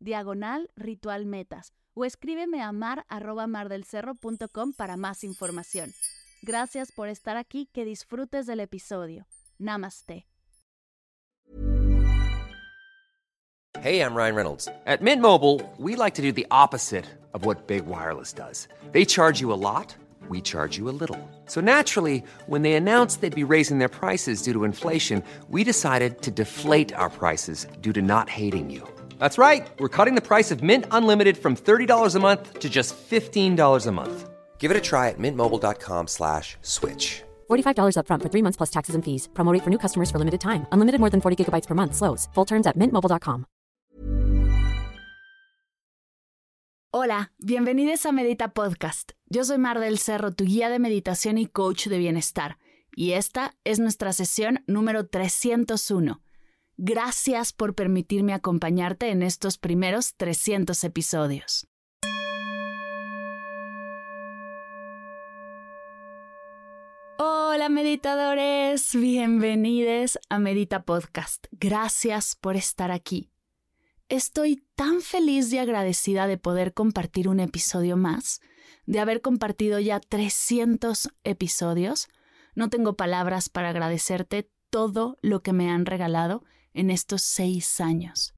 diagonal ritual metas o escríbeme a mar para más información. Gracias por estar aquí, que disfrutes del episodio. Namaste. Hey, I'm Ryan Reynolds. At Mint Mobile, we like to do the opposite of what Big Wireless does. They charge you a lot, we charge you a little. So naturally, when they announced they'd be raising their prices due to inflation, we decided to deflate our prices due to not hating you. That's right. We're cutting the price of Mint Unlimited from $30 a month to just $15 a month. Give it a try at mintmobile.com slash switch. $45 upfront for three months plus taxes and fees. Promo rate for new customers for limited time. Unlimited more than 40 gigabytes per month. Slows. Full terms at mintmobile.com. Hola, bienvenidos a Medita Podcast. Yo soy Mar del Cerro, tu guía de meditación y coach de bienestar. Y esta es nuestra sesión número 301 Gracias por permitirme acompañarte en estos primeros 300 episodios. Hola meditadores, bienvenidos a Medita Podcast. Gracias por estar aquí. Estoy tan feliz y agradecida de poder compartir un episodio más, de haber compartido ya 300 episodios. No tengo palabras para agradecerte todo lo que me han regalado en estos seis años.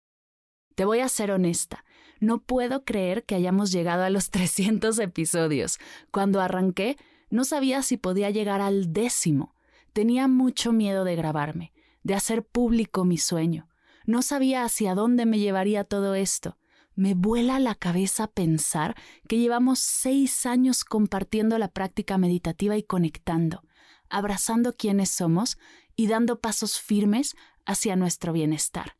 Te voy a ser honesta, no puedo creer que hayamos llegado a los 300 episodios. Cuando arranqué, no sabía si podía llegar al décimo. Tenía mucho miedo de grabarme, de hacer público mi sueño. No sabía hacia dónde me llevaría todo esto. Me vuela la cabeza pensar que llevamos seis años compartiendo la práctica meditativa y conectando, abrazando quienes somos y dando pasos firmes hacia nuestro bienestar.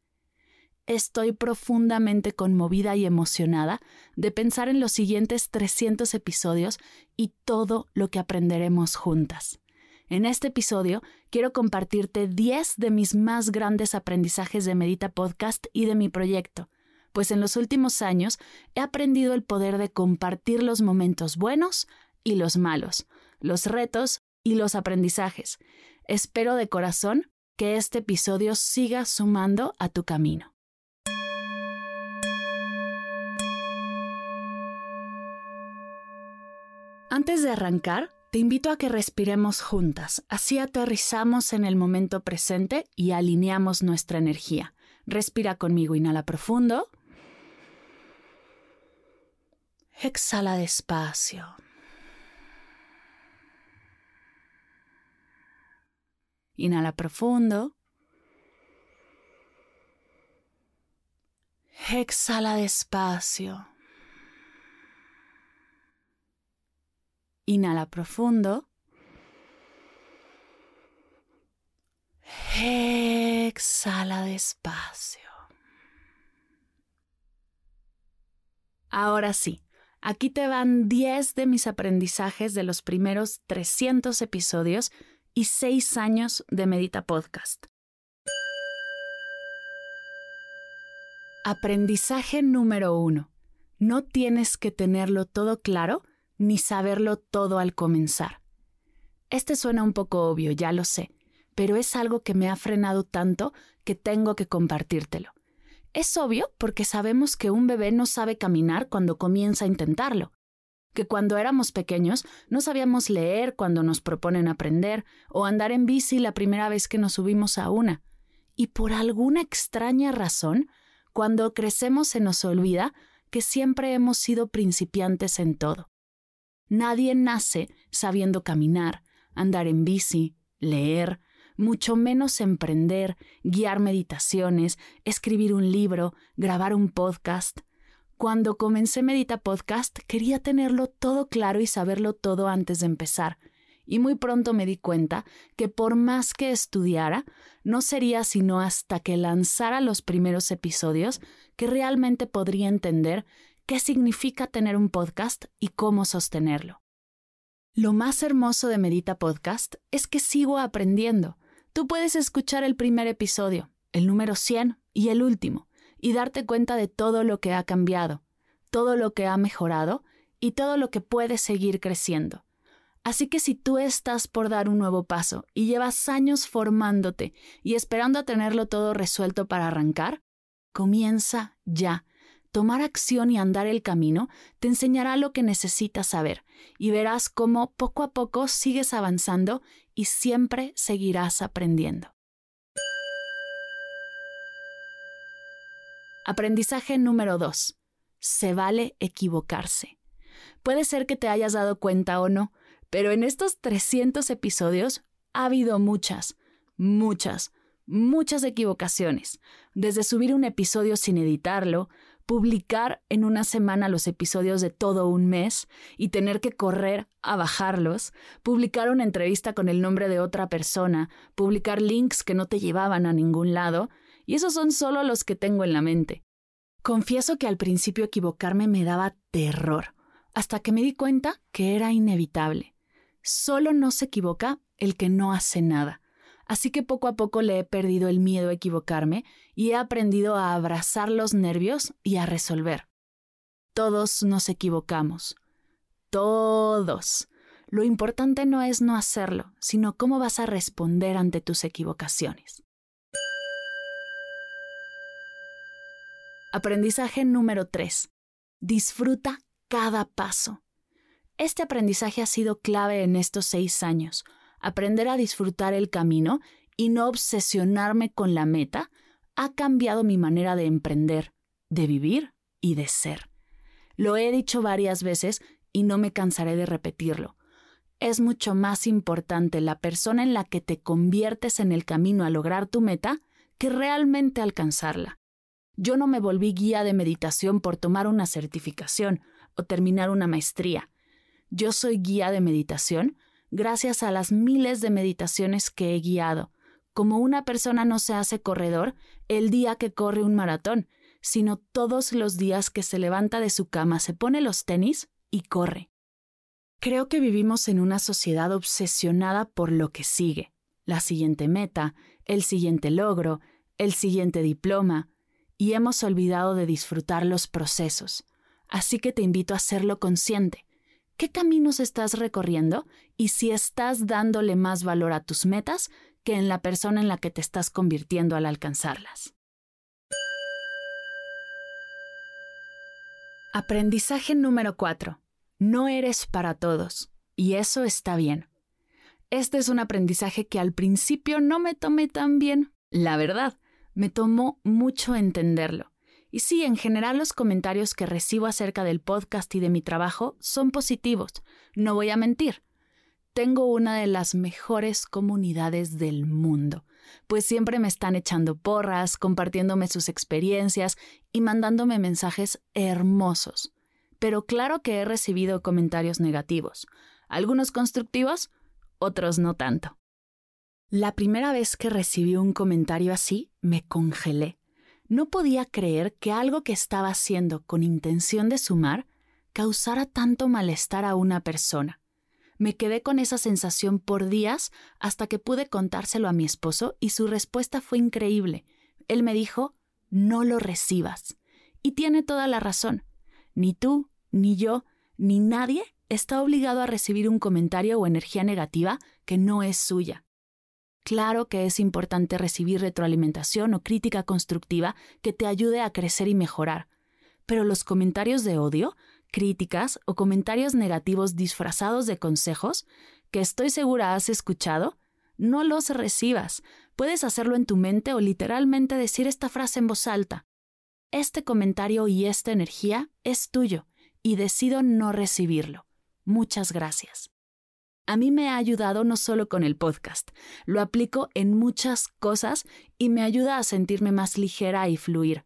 Estoy profundamente conmovida y emocionada de pensar en los siguientes 300 episodios y todo lo que aprenderemos juntas. En este episodio quiero compartirte 10 de mis más grandes aprendizajes de Medita Podcast y de mi proyecto, pues en los últimos años he aprendido el poder de compartir los momentos buenos y los malos, los retos y los aprendizajes. Espero de corazón que este episodio siga sumando a tu camino. Antes de arrancar, te invito a que respiremos juntas, así aterrizamos en el momento presente y alineamos nuestra energía. Respira conmigo, inhala profundo. Exhala despacio. Inhala profundo. Exhala despacio. Inhala profundo. Exhala despacio. Ahora sí, aquí te van 10 de mis aprendizajes de los primeros 300 episodios y seis años de Medita Podcast. Aprendizaje número uno. No tienes que tenerlo todo claro ni saberlo todo al comenzar. Este suena un poco obvio, ya lo sé, pero es algo que me ha frenado tanto que tengo que compartírtelo. Es obvio porque sabemos que un bebé no sabe caminar cuando comienza a intentarlo, que cuando éramos pequeños no sabíamos leer cuando nos proponen aprender o andar en bici la primera vez que nos subimos a una. Y por alguna extraña razón, cuando crecemos se nos olvida que siempre hemos sido principiantes en todo. Nadie nace sabiendo caminar, andar en bici, leer, mucho menos emprender, guiar meditaciones, escribir un libro, grabar un podcast. Cuando comencé Medita Podcast quería tenerlo todo claro y saberlo todo antes de empezar, y muy pronto me di cuenta que por más que estudiara, no sería sino hasta que lanzara los primeros episodios que realmente podría entender qué significa tener un podcast y cómo sostenerlo. Lo más hermoso de Medita Podcast es que sigo aprendiendo. Tú puedes escuchar el primer episodio, el número 100 y el último, y darte cuenta de todo lo que ha cambiado, todo lo que ha mejorado y todo lo que puede seguir creciendo. Así que si tú estás por dar un nuevo paso y llevas años formándote y esperando a tenerlo todo resuelto para arrancar, comienza ya. Tomar acción y andar el camino te enseñará lo que necesitas saber y verás cómo poco a poco sigues avanzando y siempre seguirás aprendiendo. Aprendizaje número 2. Se vale equivocarse. Puede ser que te hayas dado cuenta o no, pero en estos 300 episodios ha habido muchas, muchas, muchas equivocaciones. Desde subir un episodio sin editarlo, publicar en una semana los episodios de todo un mes y tener que correr a bajarlos, publicar una entrevista con el nombre de otra persona, publicar links que no te llevaban a ningún lado, y esos son solo los que tengo en la mente. Confieso que al principio equivocarme me daba terror, hasta que me di cuenta que era inevitable. Solo no se equivoca el que no hace nada. Así que poco a poco le he perdido el miedo a equivocarme y he aprendido a abrazar los nervios y a resolver. Todos nos equivocamos. Todos. Lo importante no es no hacerlo, sino cómo vas a responder ante tus equivocaciones. Aprendizaje número 3. Disfruta cada paso. Este aprendizaje ha sido clave en estos seis años. Aprender a disfrutar el camino y no obsesionarme con la meta ha cambiado mi manera de emprender, de vivir y de ser. Lo he dicho varias veces y no me cansaré de repetirlo. Es mucho más importante la persona en la que te conviertes en el camino a lograr tu meta que realmente alcanzarla. Yo no me volví guía de meditación por tomar una certificación o terminar una maestría. Yo soy guía de meditación gracias a las miles de meditaciones que he guiado. Como una persona no se hace corredor el día que corre un maratón, sino todos los días que se levanta de su cama, se pone los tenis y corre. Creo que vivimos en una sociedad obsesionada por lo que sigue, la siguiente meta, el siguiente logro, el siguiente diploma, y hemos olvidado de disfrutar los procesos. Así que te invito a hacerlo consciente. ¿Qué caminos estás recorriendo y si estás dándole más valor a tus metas que en la persona en la que te estás convirtiendo al alcanzarlas? Aprendizaje número 4. No eres para todos, y eso está bien. Este es un aprendizaje que al principio no me tomé tan bien, la verdad, me tomó mucho entenderlo. Y sí, en general los comentarios que recibo acerca del podcast y de mi trabajo son positivos, no voy a mentir. Tengo una de las mejores comunidades del mundo, pues siempre me están echando porras, compartiéndome sus experiencias y mandándome mensajes hermosos. Pero claro que he recibido comentarios negativos, algunos constructivos, otros no tanto. La primera vez que recibí un comentario así, me congelé. No podía creer que algo que estaba haciendo con intención de sumar causara tanto malestar a una persona. Me quedé con esa sensación por días hasta que pude contárselo a mi esposo y su respuesta fue increíble. Él me dijo, no lo recibas. Y tiene toda la razón. Ni tú, ni yo, ni nadie está obligado a recibir un comentario o energía negativa que no es suya. Claro que es importante recibir retroalimentación o crítica constructiva que te ayude a crecer y mejorar, pero los comentarios de odio, críticas o comentarios negativos disfrazados de consejos, que estoy segura has escuchado, no los recibas. Puedes hacerlo en tu mente o literalmente decir esta frase en voz alta. Este comentario y esta energía es tuyo y decido no recibirlo. Muchas gracias a mí me ha ayudado no solo con el podcast, lo aplico en muchas cosas y me ayuda a sentirme más ligera y fluir.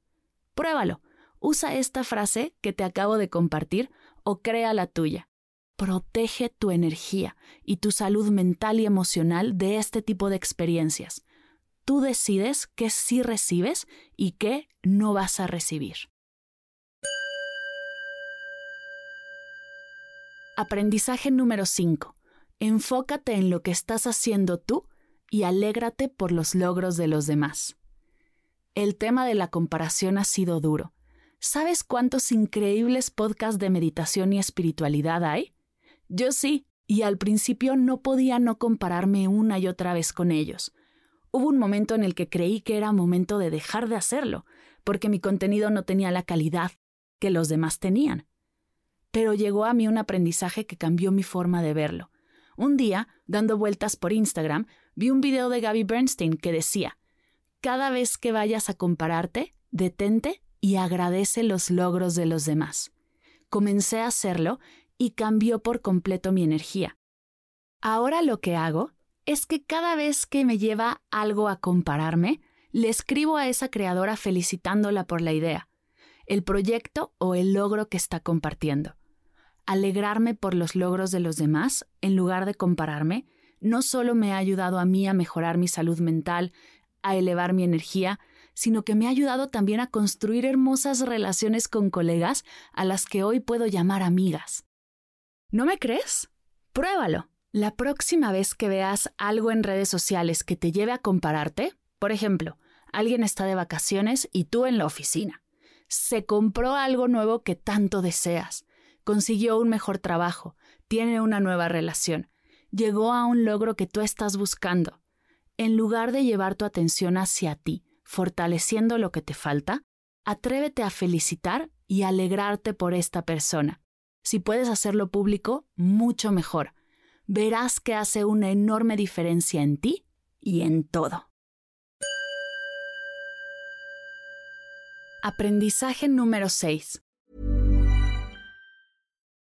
Pruébalo. Usa esta frase que te acabo de compartir o crea la tuya. Protege tu energía y tu salud mental y emocional de este tipo de experiencias. Tú decides qué sí recibes y qué no vas a recibir. Aprendizaje número 5. Enfócate en lo que estás haciendo tú y alégrate por los logros de los demás. El tema de la comparación ha sido duro. ¿Sabes cuántos increíbles podcasts de meditación y espiritualidad hay? Yo sí, y al principio no podía no compararme una y otra vez con ellos. Hubo un momento en el que creí que era momento de dejar de hacerlo, porque mi contenido no tenía la calidad que los demás tenían. Pero llegó a mí un aprendizaje que cambió mi forma de verlo. Un día, dando vueltas por Instagram, vi un video de Gaby Bernstein que decía, cada vez que vayas a compararte, detente y agradece los logros de los demás. Comencé a hacerlo y cambió por completo mi energía. Ahora lo que hago es que cada vez que me lleva algo a compararme, le escribo a esa creadora felicitándola por la idea, el proyecto o el logro que está compartiendo. Alegrarme por los logros de los demás, en lugar de compararme, no solo me ha ayudado a mí a mejorar mi salud mental, a elevar mi energía, sino que me ha ayudado también a construir hermosas relaciones con colegas a las que hoy puedo llamar amigas. ¿No me crees? Pruébalo. La próxima vez que veas algo en redes sociales que te lleve a compararte, por ejemplo, alguien está de vacaciones y tú en la oficina. Se compró algo nuevo que tanto deseas, consiguió un mejor trabajo, tiene una nueva relación, llegó a un logro que tú estás buscando. En lugar de llevar tu atención hacia ti, fortaleciendo lo que te falta, atrévete a felicitar y alegrarte por esta persona. Si puedes hacerlo público, mucho mejor. Verás que hace una enorme diferencia en ti y en todo. Aprendizaje número 6.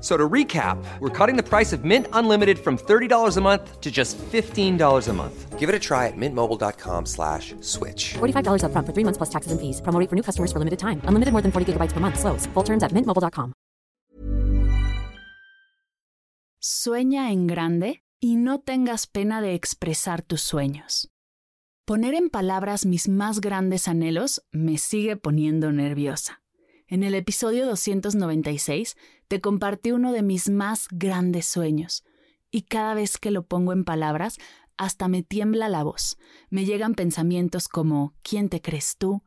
So to recap, we're cutting the price of Mint Unlimited from $30 a month to just $15 a month. Give it a try at mintmobile.com slash switch. $45 up front for three months plus taxes and fees. Promo for new customers for limited time. Unlimited more than 40 gigabytes per month. Slows. Full terms at mintmobile.com. Sueña en grande y no tengas pena de expresar tus sueños. Poner en palabras mis más grandes anhelos me sigue poniendo nerviosa. En el episodio 296 te compartí uno de mis más grandes sueños, y cada vez que lo pongo en palabras, hasta me tiembla la voz. Me llegan pensamientos como ¿quién te crees tú?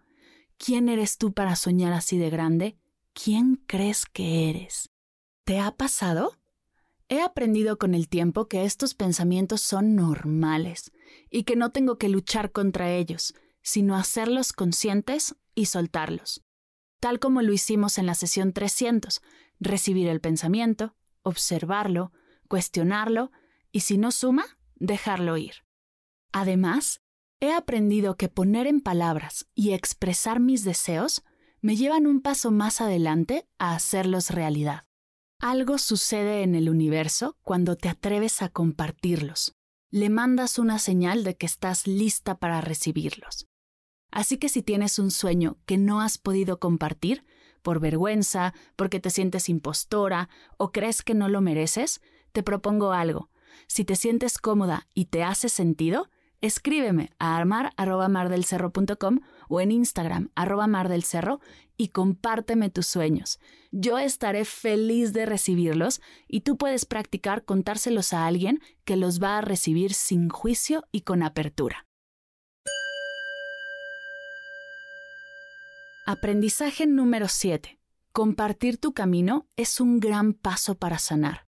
¿Quién eres tú para soñar así de grande? ¿Quién crees que eres? ¿Te ha pasado? He aprendido con el tiempo que estos pensamientos son normales y que no tengo que luchar contra ellos, sino hacerlos conscientes y soltarlos tal como lo hicimos en la sesión 300, recibir el pensamiento, observarlo, cuestionarlo y si no suma, dejarlo ir. Además, he aprendido que poner en palabras y expresar mis deseos me llevan un paso más adelante a hacerlos realidad. Algo sucede en el universo cuando te atreves a compartirlos. Le mandas una señal de que estás lista para recibirlos. Así que si tienes un sueño que no has podido compartir, por vergüenza, porque te sientes impostora o crees que no lo mereces, te propongo algo. Si te sientes cómoda y te hace sentido, escríbeme a armar.mardelcerro.com o en Instagram arroba mardelcerro y compárteme tus sueños. Yo estaré feliz de recibirlos y tú puedes practicar contárselos a alguien que los va a recibir sin juicio y con apertura. Aprendizaje número 7. Compartir tu camino es un gran paso para sanar.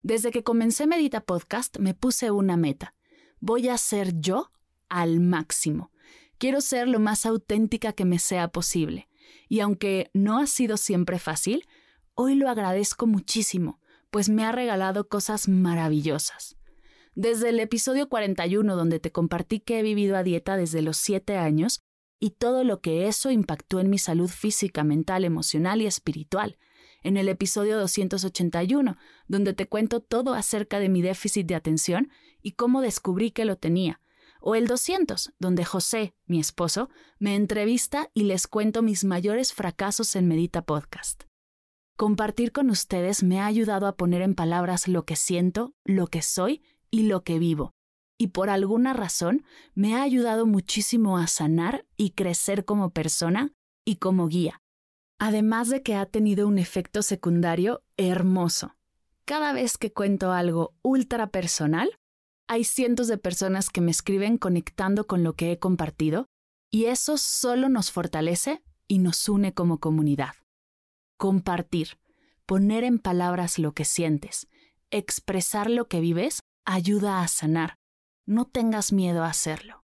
Desde que comencé Medita Podcast me puse una meta. Voy a ser yo al máximo. Quiero ser lo más auténtica que me sea posible. Y aunque no ha sido siempre fácil, hoy lo agradezco muchísimo, pues me ha regalado cosas maravillosas. Desde el episodio 41, donde te compartí que he vivido a dieta desde los 7 años, y todo lo que eso impactó en mi salud física, mental, emocional y espiritual. En el episodio 281, donde te cuento todo acerca de mi déficit de atención y cómo descubrí que lo tenía. O el 200, donde José, mi esposo, me entrevista y les cuento mis mayores fracasos en Medita Podcast. Compartir con ustedes me ha ayudado a poner en palabras lo que siento, lo que soy y lo que vivo. Y por alguna razón me ha ayudado muchísimo a sanar y crecer como persona y como guía. Además de que ha tenido un efecto secundario hermoso. Cada vez que cuento algo ultra personal, hay cientos de personas que me escriben conectando con lo que he compartido y eso solo nos fortalece y nos une como comunidad compartir, poner en palabras lo que sientes, expresar lo que vives, ayuda a sanar. No tengas miedo a hacerlo.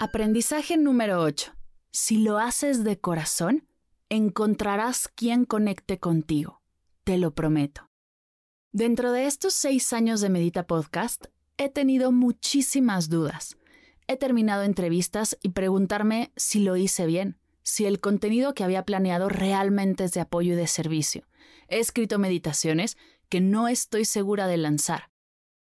Aprendizaje número 8. Si lo haces de corazón, encontrarás quien conecte contigo. Te lo prometo. Dentro de estos seis años de Medita Podcast, he tenido muchísimas dudas He terminado entrevistas y preguntarme si lo hice bien, si el contenido que había planeado realmente es de apoyo y de servicio. He escrito meditaciones que no estoy segura de lanzar.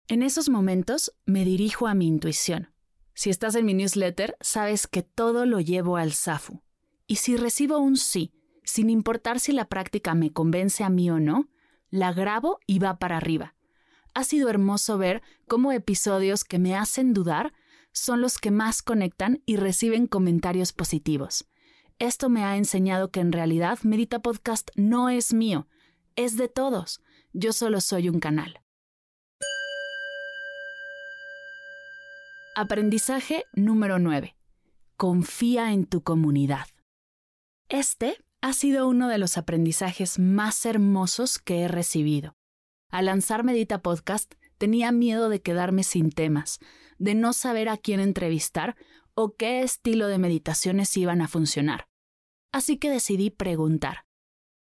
En esos momentos me dirijo a mi intuición. Si estás en mi newsletter, sabes que todo lo llevo al SAFU. Y si recibo un sí, sin importar si la práctica me convence a mí o no, la grabo y va para arriba. Ha sido hermoso ver cómo episodios que me hacen dudar son los que más conectan y reciben comentarios positivos. Esto me ha enseñado que en realidad Medita Podcast no es mío, es de todos. Yo solo soy un canal. Aprendizaje número 9. Confía en tu comunidad. Este ha sido uno de los aprendizajes más hermosos que he recibido. Al lanzar Medita Podcast tenía miedo de quedarme sin temas, de no saber a quién entrevistar o qué estilo de meditaciones iban a funcionar. Así que decidí preguntar.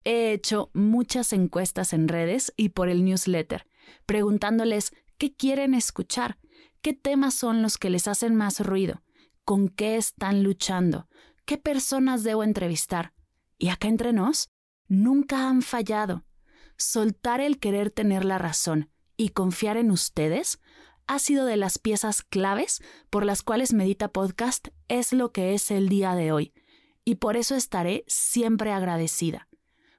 He hecho muchas encuestas en redes y por el newsletter, preguntándoles qué quieren escuchar, qué temas son los que les hacen más ruido, con qué están luchando, qué personas debo entrevistar. Y acá entre nos, nunca han fallado. Soltar el querer tener la razón y confiar en ustedes ha sido de las piezas claves por las cuales Medita Podcast es lo que es el día de hoy, y por eso estaré siempre agradecida,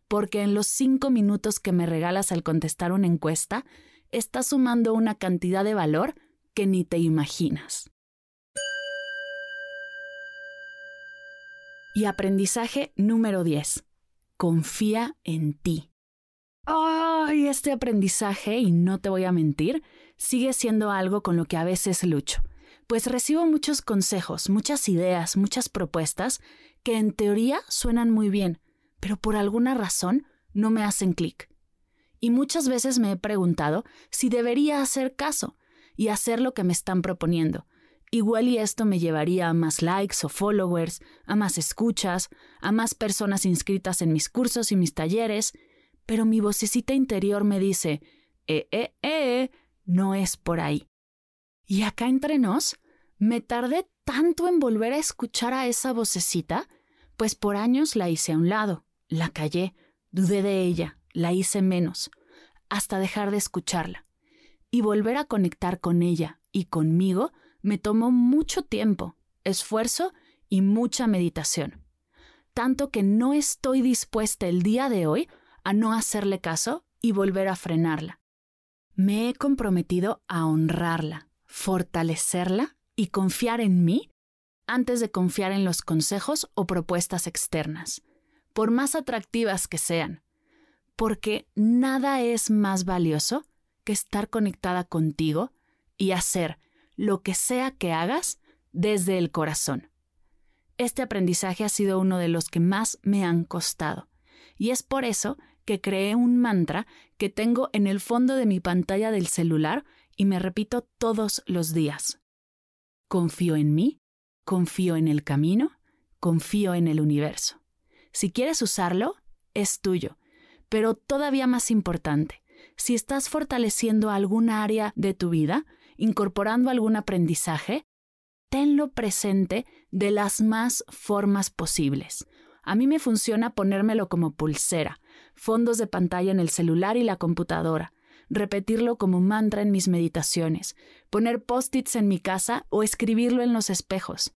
porque en los cinco minutos que me regalas al contestar una encuesta, estás sumando una cantidad de valor que ni te imaginas. Y aprendizaje número 10. Confía en ti. ¡Ay! este aprendizaje, y no te voy a mentir, sigue siendo algo con lo que a veces lucho, pues recibo muchos consejos, muchas ideas, muchas propuestas que en teoría suenan muy bien, pero por alguna razón no me hacen clic. Y muchas veces me he preguntado si debería hacer caso y hacer lo que me están proponiendo. Igual y esto me llevaría a más likes o followers, a más escuchas, a más personas inscritas en mis cursos y mis talleres, pero mi vocecita interior me dice, eh, eh, eh, no es por ahí. Y acá entre nos, me tardé tanto en volver a escuchar a esa vocecita, pues por años la hice a un lado, la callé, dudé de ella, la hice menos, hasta dejar de escucharla. Y volver a conectar con ella y conmigo me tomó mucho tiempo, esfuerzo y mucha meditación. Tanto que no estoy dispuesta el día de hoy a no hacerle caso y volver a frenarla. Me he comprometido a honrarla, fortalecerla y confiar en mí antes de confiar en los consejos o propuestas externas, por más atractivas que sean, porque nada es más valioso que estar conectada contigo y hacer lo que sea que hagas desde el corazón. Este aprendizaje ha sido uno de los que más me han costado, y es por eso que creé un mantra que tengo en el fondo de mi pantalla del celular y me repito todos los días. Confío en mí, confío en el camino, confío en el universo. Si quieres usarlo, es tuyo. Pero todavía más importante, si estás fortaleciendo alguna área de tu vida, incorporando algún aprendizaje, tenlo presente de las más formas posibles. A mí me funciona ponérmelo como pulsera, fondos de pantalla en el celular y la computadora, repetirlo como mantra en mis meditaciones, poner post-its en mi casa o escribirlo en los espejos.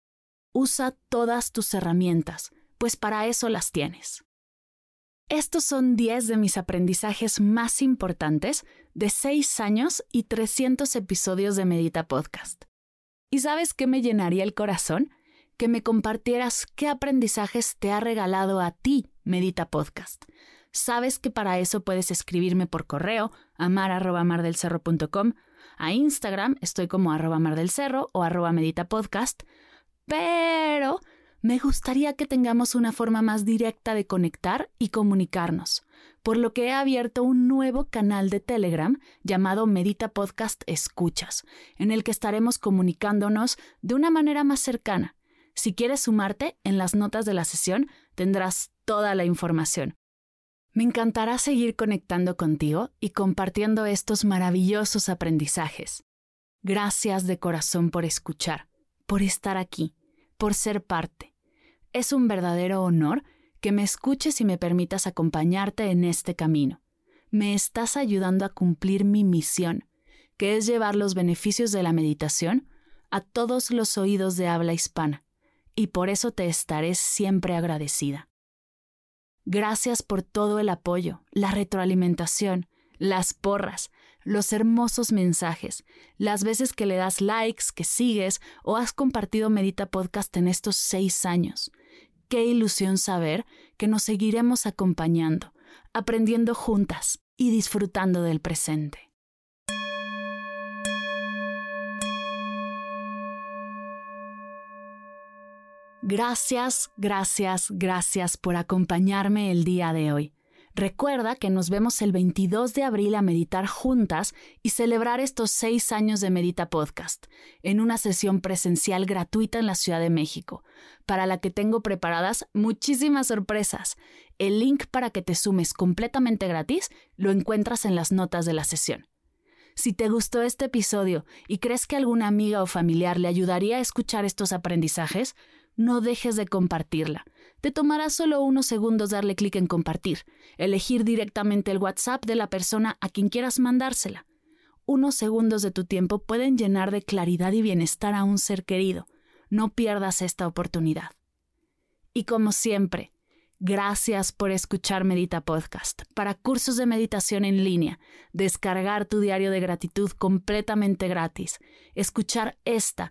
Usa todas tus herramientas, pues para eso las tienes. Estos son 10 de mis aprendizajes más importantes de 6 años y 300 episodios de Medita Podcast. ¿Y sabes qué me llenaría el corazón? Que me compartieras qué aprendizajes te ha regalado a ti Medita Podcast. Sabes que para eso puedes escribirme por correo amar.mardelcerro.com. A Instagram estoy como arroba mardelcerro o arroba meditapodcast. Pero me gustaría que tengamos una forma más directa de conectar y comunicarnos, por lo que he abierto un nuevo canal de Telegram llamado Medita Podcast Escuchas, en el que estaremos comunicándonos de una manera más cercana. Si quieres sumarte, en las notas de la sesión tendrás toda la información. Me encantará seguir conectando contigo y compartiendo estos maravillosos aprendizajes. Gracias de corazón por escuchar, por estar aquí, por ser parte es un verdadero honor que me escuches y me permitas acompañarte en este camino. Me estás ayudando a cumplir mi misión, que es llevar los beneficios de la meditación a todos los oídos de habla hispana, y por eso te estaré siempre agradecida. Gracias por todo el apoyo, la retroalimentación, las porras, los hermosos mensajes, las veces que le das likes, que sigues o has compartido Medita Podcast en estos seis años. Qué ilusión saber que nos seguiremos acompañando, aprendiendo juntas y disfrutando del presente. Gracias, gracias, gracias por acompañarme el día de hoy. Recuerda que nos vemos el 22 de abril a meditar juntas y celebrar estos seis años de Medita Podcast en una sesión presencial gratuita en la Ciudad de México, para la que tengo preparadas muchísimas sorpresas. El link para que te sumes completamente gratis lo encuentras en las notas de la sesión. Si te gustó este episodio y crees que alguna amiga o familiar le ayudaría a escuchar estos aprendizajes, no dejes de compartirla. Te tomará solo unos segundos darle clic en compartir, elegir directamente el WhatsApp de la persona a quien quieras mandársela. Unos segundos de tu tiempo pueden llenar de claridad y bienestar a un ser querido. No pierdas esta oportunidad. Y como siempre, gracias por escuchar Medita Podcast. Para cursos de meditación en línea, descargar tu diario de gratitud completamente gratis, escuchar esta